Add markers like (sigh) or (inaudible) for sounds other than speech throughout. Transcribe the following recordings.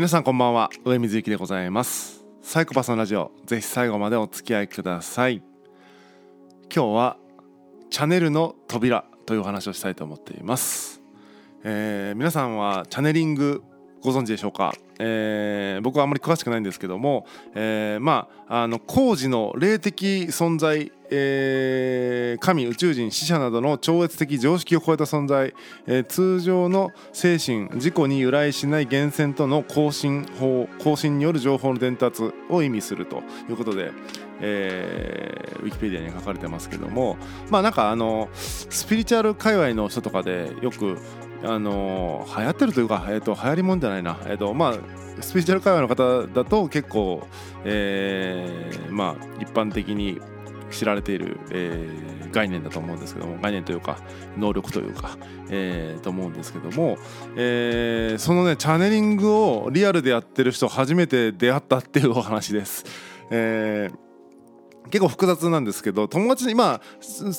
皆さんこんばんは。上水幸でございます。サイコパスのラジオ。ぜひ最後までお付き合いください。今日はチャネルの扉というお話をしたいと思っています、えー、皆さんはチャネリングご存知でしょうか、えー、僕はあまり詳しくないんですけども、えー、まああの工事の霊的存在えー、神宇宙人死者などの超越的常識を超えた存在、え、通常の精神自己に由来しない源泉との更新法更新による情報の伝達を意味するということで、えー、ウィキペディアに書かれてますけどもまあなんかあのスピリチュアル界隈の人とかでよくあの流行ってるというか、えーと、流行りもんじゃないな、えーとまあ、スピリチュアル界隈の方だと結構、えー、まあ一般的に知られている、えー、概念だと思うんですけども概念というか能力というか、えー、と思うんですけども、えー、そのねチャネリングをリアルでやってる人初めて出会ったっていうお話です。えー結構複雑なんですけど友達にまあ、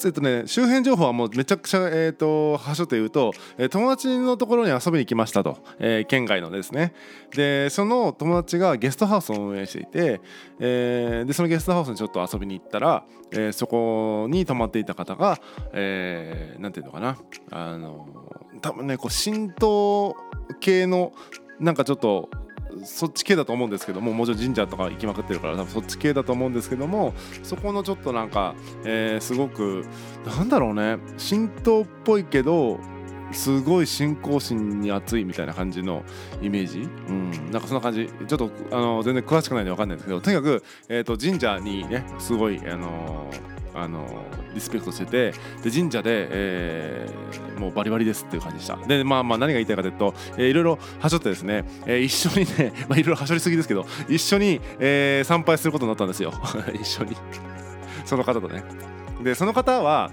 えっとね、周辺情報はもうめちゃくちゃ、えーと、はしょって言うと、え、友達のところに遊びに来ましたと、えー、県外のですね。でその友達がゲストハウスを運営していて、えー、でそのゲストハウスにちょっと遊びに行ったら、えー、そこに泊まっていた方が、えー、ていうのかな。あの多分ねこう神道系のなんかちょっとそっち系だと思うんですけどももちろん神社とか行きまくってるから多分そっち系だと思うんですけどもそこのちょっとなんか、えー、すごくなんだろうね神道っぽいけどすごい信仰心に熱いみたいな感じのイメージ、うん、なんかそんな感じ。ちょっとあの全然詳しくないんで分かんないんですけどとにかく、えーと、神社にねすごいあのあのリスペクトしててで神社で、えー、もうバリバリですっていう感じでした。でまあまあ何が言いたいかというと、えー、いろいろはしょってですね、えー、一緒にね、(laughs) まあ、いろいろはしょりすぎですけど一緒に、えー、参拝することになったんですよ。(laughs) 一緒に。その方とね。でその方は、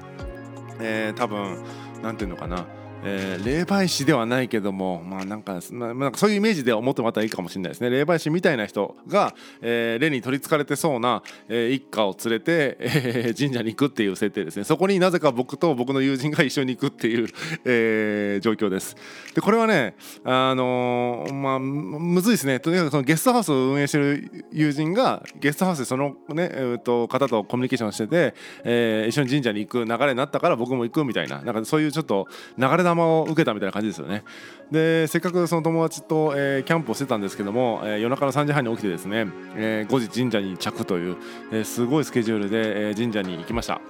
えー、多分なんていうのかな。えー、霊媒師ではないけども、まあ、なんかなんかそういうイメージで思ってもらったらいいかもしれないですね。霊媒師みたいな人が、えー、霊に取りつかれてそうな、えー、一家を連れて、えー、神社に行くっていう設定ですね。そこになぜか僕と僕の友人が一緒に行くっていう、えー、状況です。でこれはねあのー、まあむずいですね。とにかくそのゲストハウスを運営してる友人がゲストハウスでそのね、えー、と方とコミュニケーションしてて、えー、一緒に神社に行く流れになったから僕も行くみたいななんかそういうちょっと流れ玉を受けたみたいな感じですよね。でせっかくその友達と、えー、キャンプをしてたんですけども、えー、夜中の3時半に起きてですね、えー、5時神社に着という、え、すごいスケジュールで、え、神社に行きました。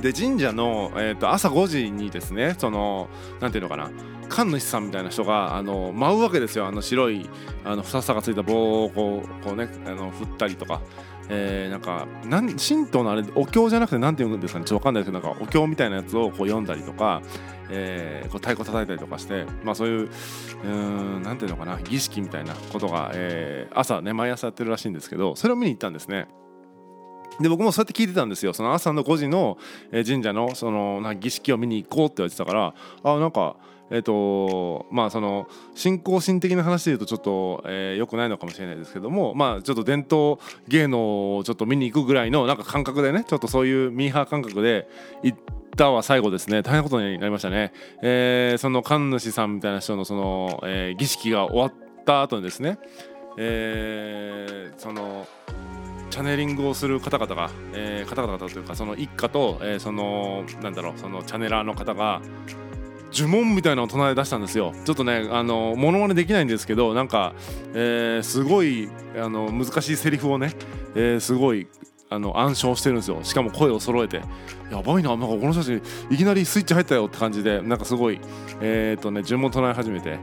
で神社の、えーと、朝5時にですねそのなんていうのかな神主さんみたいな人があの舞うわけですよ。あの白いあのふささがついた棒をこうこうねあの振ったりとか。えー、なんか神道のあれお経じゃなくて何て言うんですかねちょっと分かんないですけどなんかお経みたいなやつをこう読んだりとか、えー、こう太鼓叩いたりとかしてまあそういう何て言うのかな儀式みたいなことが、えー、朝ね毎朝やってるらしいんですけどそれを見に行ったんですね。で僕もそうやって聞いてたんですよその朝の5時の神社のそのな儀式を見に行こうって言われてたからあなんかえっ、ー、とまあその信仰心的な話で言うとちょっと、えー、よくないのかもしれないですけどもまあちょっと伝統芸能をちょっと見に行くぐらいのなんか感覚でねちょっとそういうミーハー感覚で行ったは最後ですね。大変なことになりましたね、えー、その神主さんみたいな人のその、えー、儀式が終わった後にですね、えー、そのチャネリングをする方々が、えー、方々というかその一家と、えー、そのなんだろうそのチャネラーの方が呪文みたいなのを唱え出したんですよ。ちょっとねあのモノマネできないんですけどなんか、えー、すごいあの難しいセリフをね、えー、すごいあの暗唱してるんですよ。しかも声を揃えて。やばいななんかこの人たちいきなりスイッチ入ったよって感じでなんかすごいえっ、ー、とね呪文唱え始めて。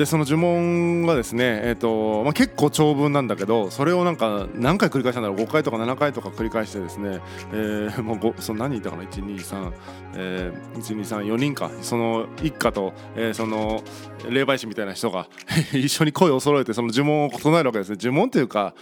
でその呪文がですね、えーとまあ、結構長文なんだけどそれをなんか何回繰り返したんだろう5回とか7回とか繰り返してですね、えー、もうその何人いたかな123、えー、1234人かその一家と、えー、その霊媒師みたいな人が (laughs) 一緒に声を揃えてその呪文を唱えるわけですね呪文というか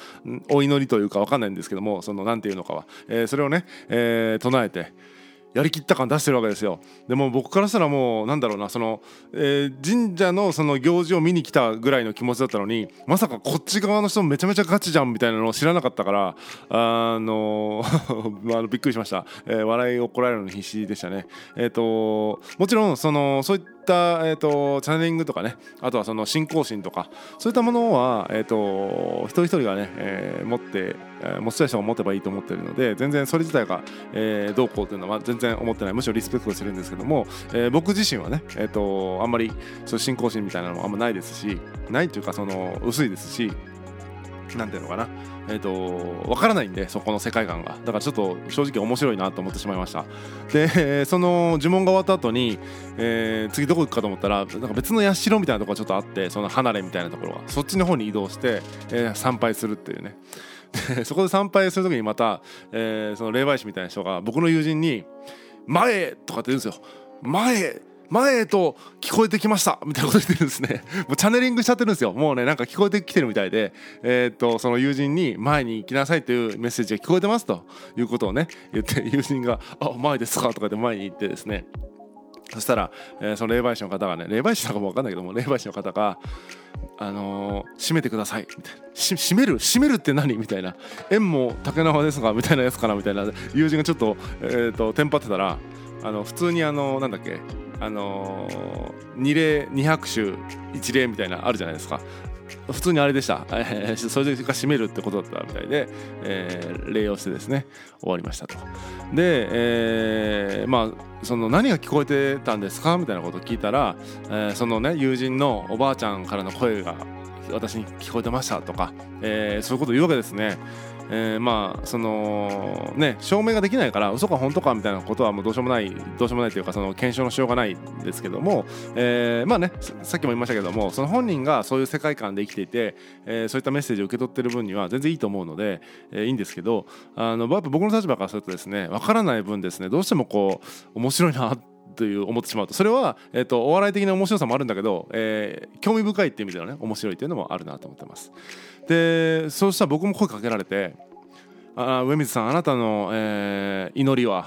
お祈りというか分かんないんですけどもその何ていうのかは、えー、それをね、えー、唱えて。やりきった感出してるわけですよ。でも僕からしたらもうなんだろうなその、えー、神社のその行事を見に来たぐらいの気持ちだったのにまさかこっち側の人めちゃめちゃガチじゃんみたいなのを知らなかったからあの (laughs) あのびっくりしました、えー、笑いを怒られるのに必死でしたね。えっ、ー、ともちろんそのそういった、えー、とチャネリングとかねあとはその信仰心とかそういったものは、えー、と一人一人がね、えー持って、えー持ちたい人が持てばいいと思ってるので全然それ自体が、えーどうこうというのは全然思ってない。むしろリスペクトしてるんですけども、えー僕自身はね、えー、とあんまりそ信仰心みたいなのもあんまないですしないというかその薄いですしなんていうのかなえー、とわからないんでそこの世界観がだからちょっと正直面白いなと思ってしまいましたでその呪文が終わった後に、えー次どこ行くかと思ったらなんか別の社みたいなとこちょっとあってその離れみたいなところがそっちの方に移動して、えー参拝するっていうねそこで参拝する時にまた、えーその霊媒師みたいな人が僕の友人に「前!」とかって言うんですよ「前!」前へと聞こえてきました。みたいなこと言ってるんですね。もうチャネリングしちゃってるんですよ。もうね、なんか聞こえてきてるみたいで、えーっと、その友人に前に行きなさいというメッセージが聞こえてますと。いうことをね、言って、友人が、あ、前ですか？とかって前に行ってですね、そしたら、えーその霊媒師の方がね、霊媒師なのかも分かんないけども、霊媒師の方が、あのー閉めてください。みたいな。閉める？閉めるって何？みたいな。縁も竹縄ですが？みたいなやつかな？みたいな。友人がちょっと,、えー、とテンパってたらあの普通にあのなんだっけ？あのー二礼二拍手一礼みたいなあるじゃないですか。普通にあれでした、えーそれが閉めるってことだったみたいで、えー礼をしてですね終わりましたと。で、えーまあその何が聞こえてたんですかみたいなことを聞いたら、えーそのね友人のおばあちゃんからの声が私に聞こえてましたとか、えーそういうことを言うわけですね。えーまあそのね証明ができないから嘘か本当かみたいなことはもうどうしようもないどうしようもないというかその検証のしようがないんですけども、えーまあねさっきも言いましたけどもその本人がそういう世界観で生きていて、えーそういったメッセージを受け取ってる分には全然いいと思うので、えーいいんですけどあのやっぱ僕の立場からするとですねわからない分ですねどうしてもこう面白いなってという思ってしまうと。それは、えー、とお笑い的な面白さもあるんだけど、えー興味深いっていう意味でのね面白いっていうのもあるなと思ってます。でそうしたら僕も声かけられて「ああ上水さんあなたの、えー祈りは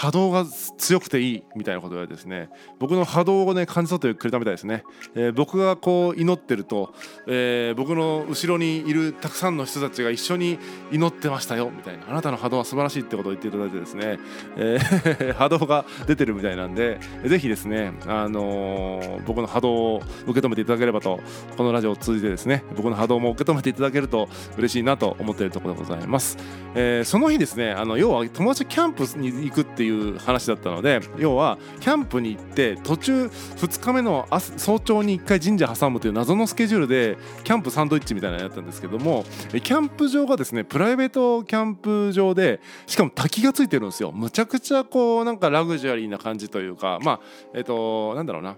波動が強くていいみたいなことを言われてですね僕の波動をね感じ取ってくれたみたいですね、えー僕がこう祈ってると、えー僕の後ろにいるたくさんの人たちが一緒に祈ってましたよみたいな。あなたの波動は素晴らしいってことを言っていただいてですね、えー (laughs) 波動が出てるみたいなんでぜひですね、あのー僕の波動を受け止めていただければとこのラジオを通じてですね僕の波動も受け止めていただけると嬉しいなと思っているところでございます、えーその日ですねあの要は友達キャンプに行くっていうう話だったので要はキャンプに行って途中2日目の早朝に1回神社挟むという謎のスケジュールでキャンプサンドイッチみたいなのやったんですけどもキャンプ場がですねプライベートキャンプ場でしかも滝がついてるんですよ。むちゃくちゃこうなんかラグジュアリーな感じというかまあえっ、となんだろうな。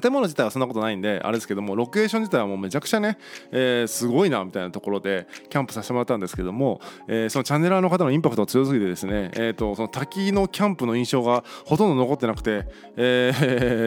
建物自体はそんなことないんであれですけどもロケーション自体はもうめちゃくちゃね、えーすごいなみたいなところでキャンプさせてもらったんですけども、えーそのチャンネラーの方のインパクトが強すぎてですね、えー、とその滝のキャンプの印象がほとんど残ってなくて、え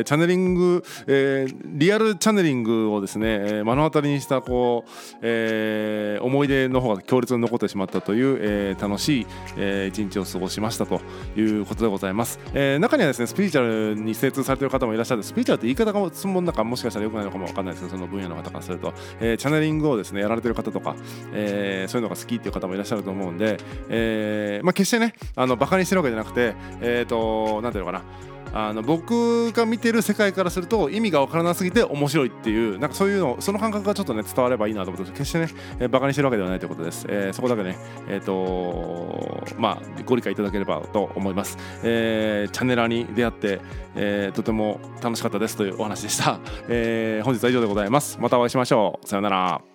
ー (laughs) チャネリング、えーリアルチャネリングをですね、目の当たりにしたこう、えー思い出の方が強烈に残ってしまったという、えー楽しい、えー一日を過ごしましたということでございます、えー中にはですねスピリチュアルに精通されてる方もいらっしゃってスピリチュアルって言い方かも質問なんかもしかしたら良くないのかもわかんないですけどその分野の方からすると、えーチャネリングをですねやられてる方とか、えーそういうのが好きっていう方もいらっしゃると思うんで、えーまあ、決してねあのバカにしてるわけじゃなくてえっ、と何ていうのかな。あの僕が見てる世界からすると意味が分からなすぎて面白いっていうなんかそういうのその感覚がちょっとね伝わればいいなと思って決してね、えーバカにしてるわけではないということです、えーそこだけねえっ、とまあご理解いただければと思います、えーチャンネラーに出会って、えーとても楽しかったですというお話でした、えー本日は以上でございます。またお会いしましょう。さようなら。